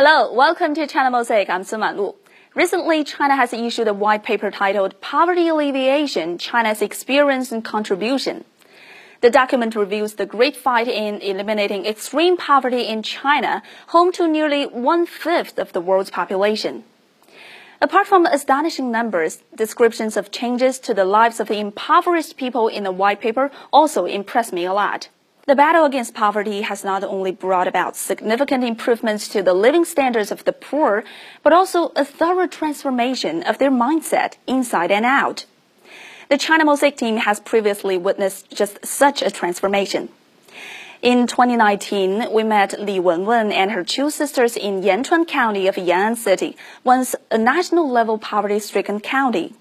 Hello, welcome to China Mosaic. I'm Sun Lu. Recently, China has issued a white paper titled Poverty Alleviation, China's Experience and Contribution. The document reviews the great fight in eliminating extreme poverty in China, home to nearly one-fifth of the world's population. Apart from astonishing numbers, descriptions of changes to the lives of the impoverished people in the white paper also impressed me a lot. The battle against poverty has not only brought about significant improvements to the living standards of the poor, but also a thorough transformation of their mindset inside and out. The China Mosaic team has previously witnessed just such a transformation. In 2019, we met Li Wenwen and her two sisters in Yanchuan County of Yan'an City, once a national level poverty stricken county.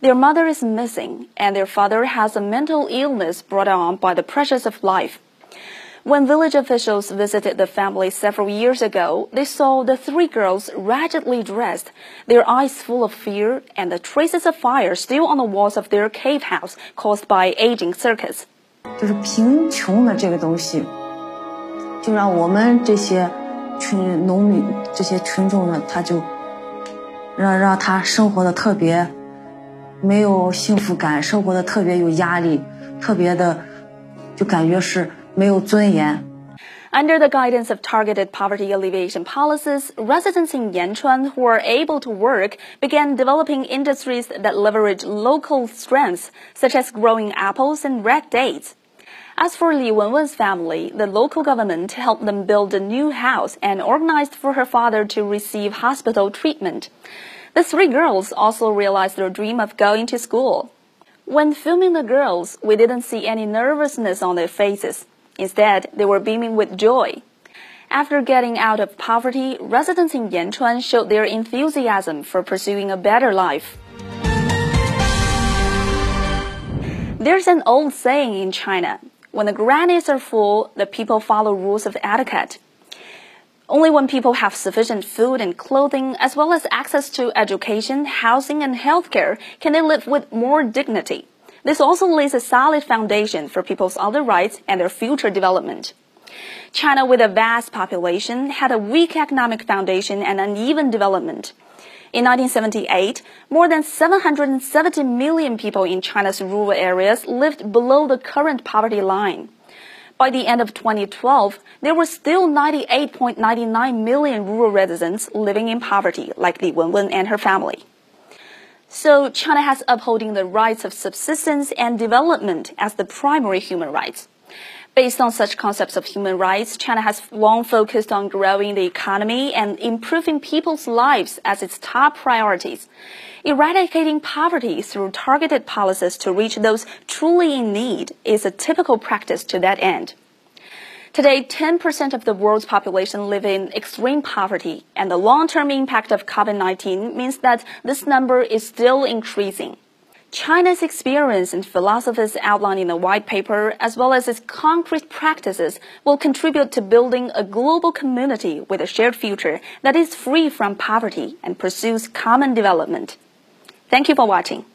Their mother is missing, and their father has a mental illness brought on by the pressures of life. When village officials visited the family several years ago, they saw the three girls raggedly dressed, their eyes full of fear, and the traces of fire still on the walls of their cave house caused by aging circus. 就是贫穷的这个东西，就让我们这些群农民、这些群众呢，他就让让他生活的特别 没有幸福感，生活的特别有压力，特别的就感觉是没有尊严。Under the guidance of targeted poverty alleviation policies, residents in Yanchuan who are able to work began developing industries that leverage local strengths, such as growing apples and red dates. As for Li Wenwen's family, the local government helped them build a new house and organized for her father to receive hospital treatment. The three girls also realized their dream of going to school. When filming the girls, we didn't see any nervousness on their faces. Instead, they were beaming with joy. After getting out of poverty, residents in Yanchuan showed their enthusiasm for pursuing a better life. There's an old saying in China when the grannies are full, the people follow rules of etiquette. Only when people have sufficient food and clothing, as well as access to education, housing, and healthcare, can they live with more dignity. This also lays a solid foundation for people's other rights and their future development. China, with a vast population, had a weak economic foundation and uneven development. In 1978, more than 770 million people in China's rural areas lived below the current poverty line. By the end of 2012, there were still 98.99 million rural residents living in poverty, like Li Wenwen and her family. So China has upholding the rights of subsistence and development as the primary human rights. Based on such concepts of human rights, China has long focused on growing the economy and improving people's lives as its top priorities. Eradicating poverty through targeted policies to reach those truly in need is a typical practice to that end. Today, 10% of the world's population live in extreme poverty, and the long-term impact of COVID-19 means that this number is still increasing. China's experience and philosophies outlined in the white paper, as well as its concrete practices, will contribute to building a global community with a shared future that is free from poverty and pursues common development. Thank you for watching.